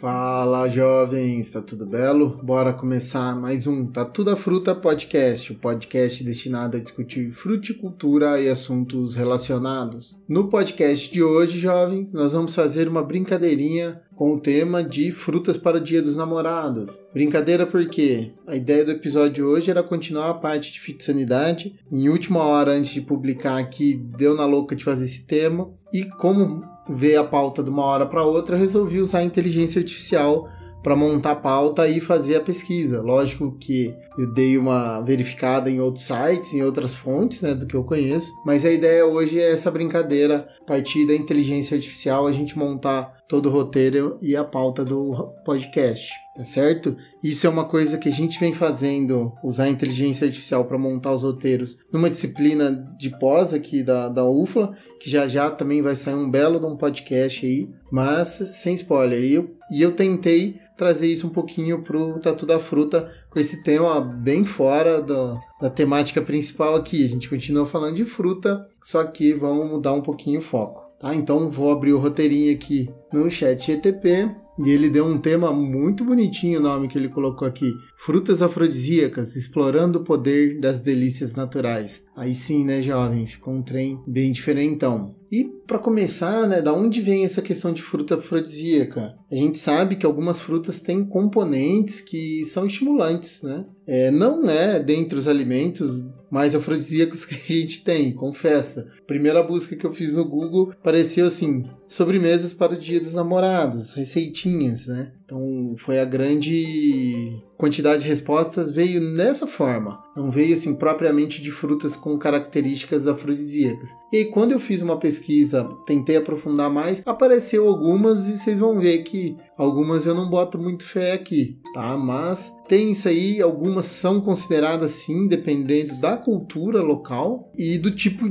Fala jovens, tá tudo belo? Bora começar mais um Tá Tudo a Fruta Podcast, o podcast destinado a discutir fruticultura e assuntos relacionados. No podcast de hoje, jovens, nós vamos fazer uma brincadeirinha com o tema de frutas para o Dia dos Namorados. Brincadeira porque a ideia do episódio de hoje era continuar a parte de fitossanidade. Em última hora antes de publicar aqui, deu na louca de fazer esse tema. E como ver a pauta de uma hora para outra, resolvi usar a inteligência artificial para montar a pauta e fazer a pesquisa. Lógico que eu dei uma verificada em outros sites, em outras fontes, né, do que eu conheço, mas a ideia hoje é essa brincadeira, a partir da inteligência artificial, a gente montar todo o roteiro e a pauta do podcast, tá certo? Isso é uma coisa que a gente vem fazendo, usar a inteligência artificial para montar os roteiros numa disciplina de pós aqui da, da UFLA, que já já também vai sair um belo de um podcast aí, mas sem spoiler. E eu, e eu tentei trazer isso um pouquinho pro Tatu da Fruta, com esse tema bem fora do, da temática principal aqui. A gente continua falando de fruta, só que vamos mudar um pouquinho o foco. Tá? Então vou abrir o roteirinho aqui no chat GTP e ele deu um tema muito bonitinho, o nome que ele colocou aqui: Frutas afrodisíacas, explorando o poder das delícias naturais. Aí sim, né, jovem? Ficou um trem bem diferentão. E para começar, né, da onde vem essa questão de fruta afrodisíaca? A gente sabe que algumas frutas têm componentes que são estimulantes, né? É, não é dentre os alimentos mais afrodisíacos que a gente tem, confessa. Primeira busca que eu fiz no Google pareceu assim: sobremesas para o Dia dos Namorados, receitinhas, né? Então foi a grande quantidade de respostas veio nessa forma, não veio assim propriamente de frutas com características afrodisíacas. E aí, quando eu fiz uma pesquisa, tentei aprofundar mais, apareceu algumas e vocês vão ver que algumas eu não boto muito fé aqui, tá? Mas tem isso aí, algumas são consideradas sim, dependendo da cultura local e do tipo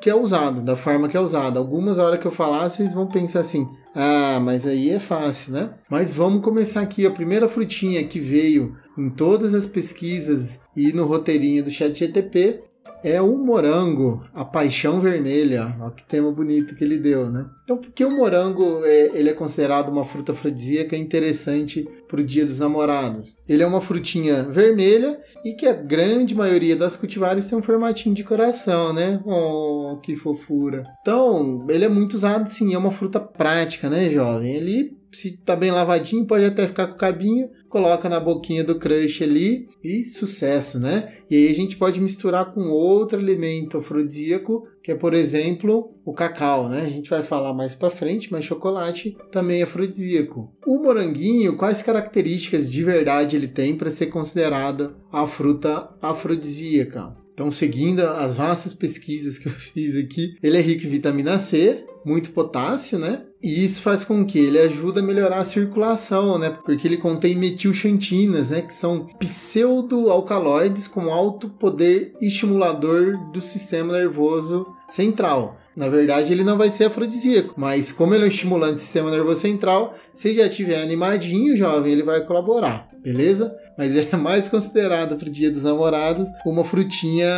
que é usado, da forma que é usada. Algumas, a hora que eu falar, vocês vão pensar assim: ah, mas aí é fácil, né? Mas vamos começar aqui. A primeira frutinha que veio em todas as pesquisas e no roteirinho do chat GTP é o morango, a paixão vermelha. Olha que tema bonito que ele deu, né? Então, porque o morango é, ele é considerado uma fruta afrodisíaca interessante para o Dia dos Namorados? Ele é uma frutinha vermelha e que a grande maioria das cultivares tem um formatinho de coração, né? Oh, que fofura! Então, ele é muito usado, sim. É uma fruta prática, né, jovem? Ele se tá bem lavadinho, pode até ficar com o cabinho, coloca na boquinha do crush ali e sucesso, né? E aí a gente pode misturar com outro alimento afrodisíaco, que é, por exemplo, o cacau, né? A gente vai falar mais para frente, mas chocolate também é afrodisíaco. O moranguinho, quais características de verdade ele tem para ser considerado a fruta afrodisíaca? Então, seguindo as vastas pesquisas que eu fiz aqui, ele é rico em vitamina C, muito potássio, né? E isso faz com que ele ajude a melhorar a circulação, né? Porque ele contém metilxantinas, né? Que são pseudoalcaloides com alto poder estimulador do sistema nervoso central. Na verdade, ele não vai ser afrodisíaco, mas como ele é um estimulante do sistema nervoso central, se já tiver animadinho, jovem, ele vai colaborar, beleza? Mas é mais considerado para o Dia dos Namorados uma frutinha,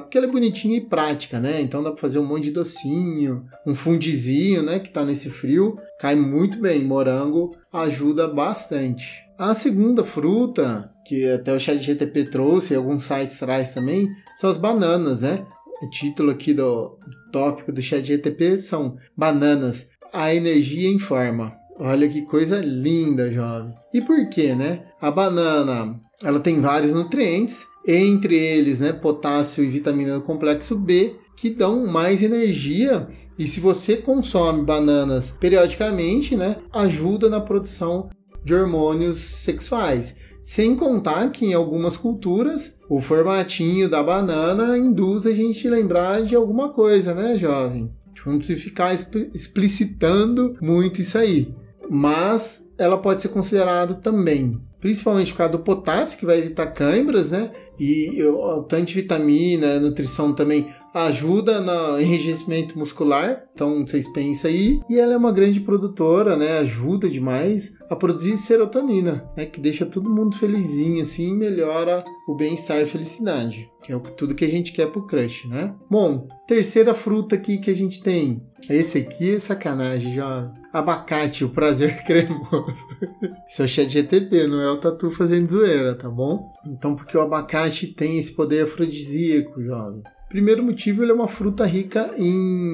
porque ela é bonitinha e prática, né? Então dá para fazer um monte de docinho, um fundizinho, né? Que tá nesse frio, cai muito bem. Morango ajuda bastante. A segunda fruta, que até o chat GTP trouxe, alguns sites traz também, são as bananas, né? O título aqui do tópico do chat GTP são Bananas, a energia em forma. Olha que coisa linda, jovem. E por quê, né? A banana, ela tem vários nutrientes, entre eles, né, potássio e vitamina do complexo B, que dão mais energia. E se você consome bananas periodicamente, né, ajuda na produção de hormônios sexuais. Sem contar que em algumas culturas o formatinho da banana induz a gente lembrar de alguma coisa, né, jovem? Não precisa ficar explicitando muito isso aí. Mas ela pode ser considerada também principalmente por causa do potássio, que vai evitar câimbras, né? E o tanto de vitamina, nutrição também ajuda no enrijecimento muscular. Então vocês pensam aí. E ela é uma grande produtora, né? Ajuda demais a produzir serotonina, né? Que deixa todo mundo felizinho, assim, e melhora o bem-estar e felicidade. Que é tudo que a gente quer pro crush, né? Bom, terceira fruta aqui que a gente tem. Esse aqui é sacanagem, já. Abacate, o prazer cremoso. Isso é o chat GTP, não é o Tatu fazendo zoeira, tá bom? Então, porque o abacate tem esse poder afrodisíaco, jovem. Primeiro motivo, ele é uma fruta rica em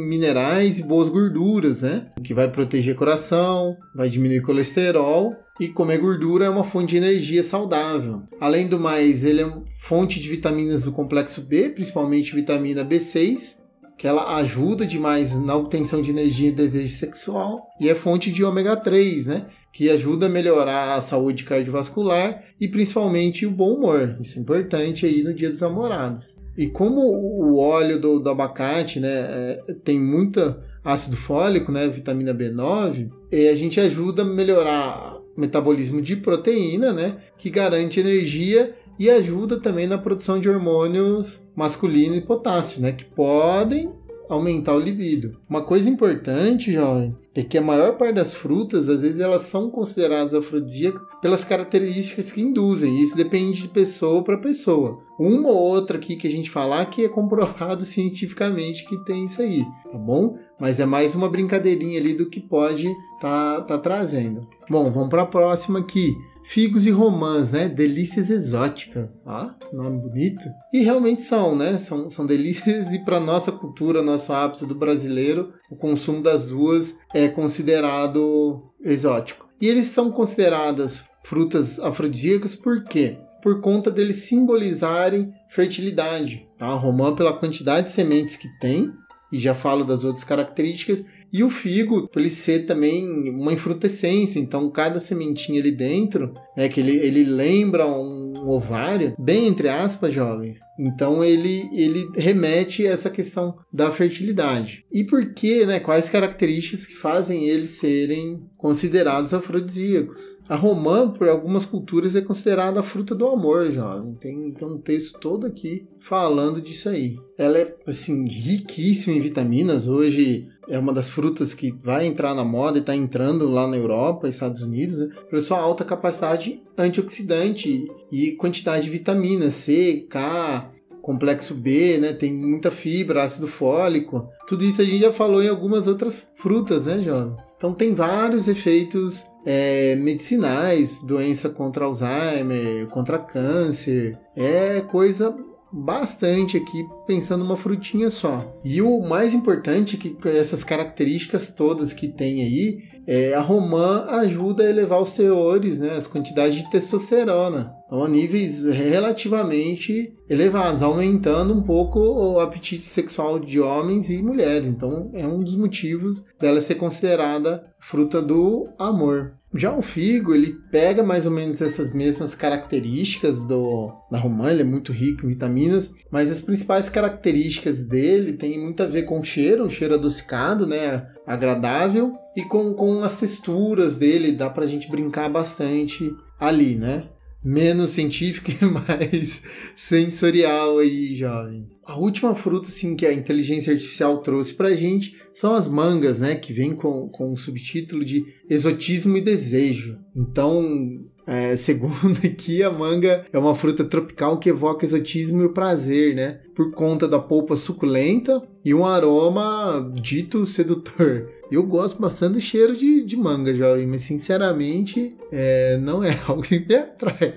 minerais e boas gorduras, né? Que vai proteger o coração, vai diminuir o colesterol e comer gordura é uma fonte de energia saudável. Além do mais, ele é fonte de vitaminas do complexo B, principalmente vitamina B6, que ela ajuda demais na obtenção de energia e desejo sexual, e é fonte de ômega 3, né? Que ajuda a melhorar a saúde cardiovascular e principalmente o bom humor. Isso é importante aí no dia dos namorados. E como o óleo do, do abacate né, é, tem muita ácido fólico, né, vitamina B9, e a gente ajuda a melhorar o metabolismo de proteína, né, que garante energia e ajuda também na produção de hormônios masculino e potássio, né, que podem aumentar o libido. Uma coisa importante, jovem, é que a maior parte das frutas, às vezes, elas são consideradas afrodisíacas pelas características que induzem. Isso depende de pessoa para pessoa. Uma ou outra aqui que a gente falar que é comprovado cientificamente que tem isso aí, tá bom? Mas é mais uma brincadeirinha ali do que pode tá, tá trazendo. Bom, vamos para a próxima aqui. Figos e romãs, né? Delícias exóticas. Ó, nome bonito. E realmente são, né? São, são delícias e para nossa cultura, nosso hábito do brasileiro, o consumo das duas é considerado exótico. E eles são consideradas frutas afrodisíacas por quê? Por conta deles simbolizarem fertilidade. Tá? A romã pela quantidade de sementes que tem e já falo das outras características. E o figo, por ele ser também uma infrutescência, então cada sementinha ali dentro, né, que ele, ele lembra um, um ovário, bem entre aspas, jovens. Então ele, ele remete a essa questão da fertilidade. E por que, né, quais características que fazem eles serem considerados afrodisíacos? A romã, por algumas culturas, é considerada a fruta do amor, jovem. Tem, tem um texto todo aqui falando disso aí. Ela é, assim, riquíssima em vitaminas. Hoje é uma das frutas que vai entrar na moda e está entrando lá na Europa, Estados Unidos, né? pela sua alta capacidade antioxidante e quantidade de vitaminas C, K, complexo B, né? Tem muita fibra, ácido fólico. Tudo isso a gente já falou em algumas outras frutas, né, jovem? Então tem vários efeitos é, medicinais, doença contra Alzheimer, contra câncer. É coisa bastante aqui pensando uma frutinha só. E o mais importante é que essas características todas que tem aí, é, a romã ajuda a elevar os teores, né, as quantidades de testosterona. Então, a níveis relativamente elevados, aumentando um pouco o apetite sexual de homens e mulheres. Então, é um dos motivos dela ser considerada fruta do amor. Já o figo, ele pega mais ou menos essas mesmas características do, da romã, ele é muito rico em vitaminas, mas as principais características dele têm muito a ver com o cheiro, um cheiro adocicado, né, agradável, e com, com as texturas dele, dá pra gente brincar bastante ali, né? Menos científica e mais sensorial aí, jovem. A última fruta assim, que a inteligência artificial trouxe pra gente são as mangas, né? Que vem com, com o subtítulo de exotismo e desejo. Então, é, segundo aqui, a manga é uma fruta tropical que evoca exotismo e o prazer, né? Por conta da polpa suculenta e um aroma dito sedutor. Eu gosto bastante do cheiro de, de manga, jovem, mas sinceramente é, não é algo que me atrai.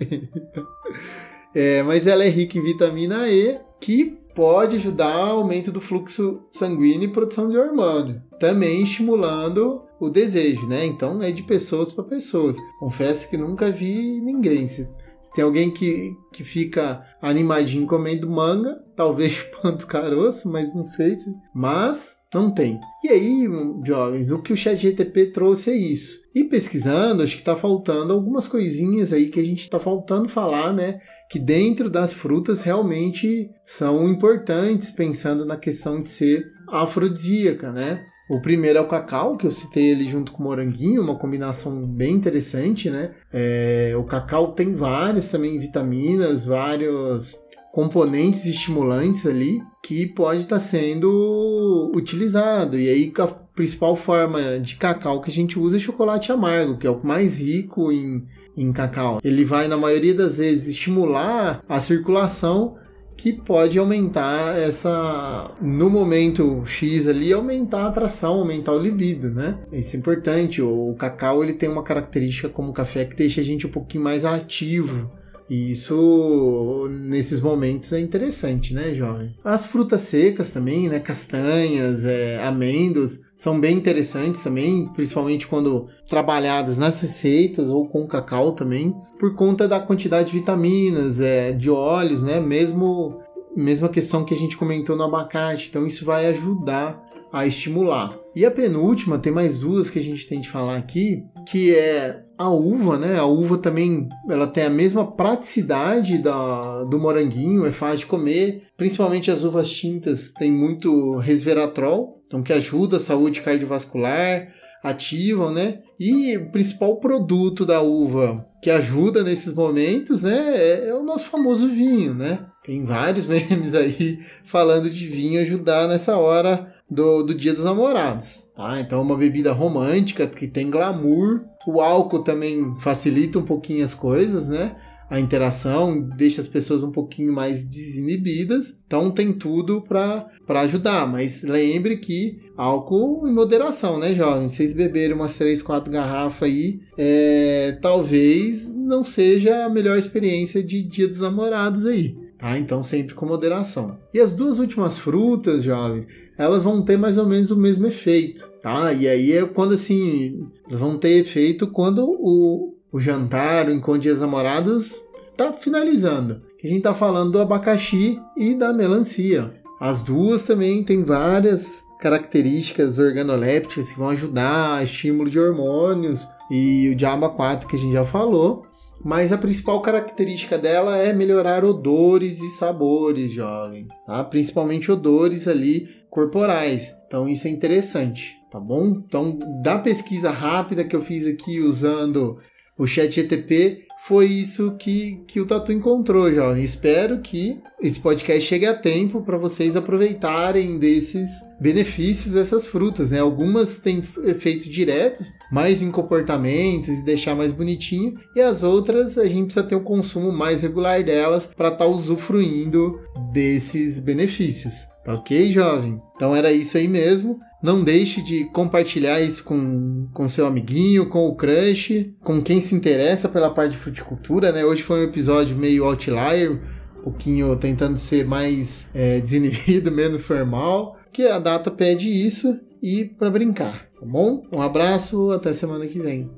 é, mas ela é rica em vitamina E, que pode ajudar ao aumento do fluxo sanguíneo e produção de hormônio, também estimulando o desejo, né? Então é de pessoas para pessoas. Confesso que nunca vi ninguém. Se, se, tem alguém que, que fica animadinho comendo manga, talvez panto caroço, mas não sei se. Mas não tem. E aí, jovens, o que o ChatGTP trouxe é isso. E pesquisando, acho que está faltando algumas coisinhas aí que a gente está faltando falar, né? Que dentro das frutas realmente são importantes, pensando na questão de ser afrodisíaca, né? O primeiro é o cacau, que eu citei ele junto com o moranguinho, uma combinação bem interessante, né? É, o cacau tem várias também vitaminas, vários componentes estimulantes ali que pode estar tá sendo utilizado. E aí a principal forma de cacau que a gente usa é chocolate amargo, que é o mais rico em, em cacau. Ele vai, na maioria das vezes, estimular a circulação que pode aumentar essa no momento X ali aumentar a atração, aumentar o libido, né? Isso é importante. O cacau ele tem uma característica como o café que deixa a gente um pouquinho mais ativo. E isso, nesses momentos, é interessante, né, jovem? As frutas secas também, né? Castanhas, é, amêndoas, são bem interessantes também, principalmente quando trabalhadas nas receitas ou com cacau também, por conta da quantidade de vitaminas, é, de óleos, né? Mesmo mesma questão que a gente comentou no abacate. Então isso vai ajudar a estimular. E a penúltima, tem mais duas que a gente tem de falar aqui, que é a uva, né? A uva também ela tem a mesma praticidade da, do moranguinho, é fácil de comer. Principalmente as uvas tintas têm muito resveratrol, então que ajuda a saúde cardiovascular, ativam, né? E o principal produto da uva que ajuda nesses momentos, né, é, é o nosso famoso vinho, né? Tem vários memes aí falando de vinho ajudar nessa hora do, do Dia dos Namorados. Tá? Então, é uma bebida romântica que tem glamour. O álcool também facilita um pouquinho as coisas, né? A interação deixa as pessoas um pouquinho mais desinibidas. Então, tem tudo para ajudar. Mas lembre que álcool em moderação, né, jovens? Vocês beberem umas 3, 4 garrafas aí, é, talvez não seja a melhor experiência de Dia dos Namorados aí. Tá? Então sempre com moderação. E as duas últimas frutas, jovens, elas vão ter mais ou menos o mesmo efeito, tá? E aí é quando assim, vão ter efeito quando o, o jantar, o encontro de namorados tá finalizando. A gente tá falando do abacaxi e da melancia. As duas também têm várias características organolépticas que vão ajudar estímulo de hormônios e o diaba 4 que a gente já falou mas a principal característica dela é melhorar odores e sabores, jovens, tá? Principalmente odores ali corporais. Então isso é interessante, tá bom? Então, da pesquisa rápida que eu fiz aqui usando o chat GTP, foi isso que, que o Tatu encontrou, jovem. Espero que esse podcast chegue a tempo para vocês aproveitarem desses benefícios dessas frutas, né? Algumas têm efeitos diretos, mais em comportamentos e deixar mais bonitinho, e as outras a gente precisa ter o um consumo mais regular delas para estar tá usufruindo desses benefícios. Tá ok, jovem? Então era isso aí mesmo. Não deixe de compartilhar isso com, com seu amiguinho, com o crush, com quem se interessa pela parte de fruticultura, né? Hoje foi um episódio meio outlier, um pouquinho tentando ser mais é, desinibido, menos formal, que a data pede isso e para brincar, tá bom? Um abraço, até semana que vem.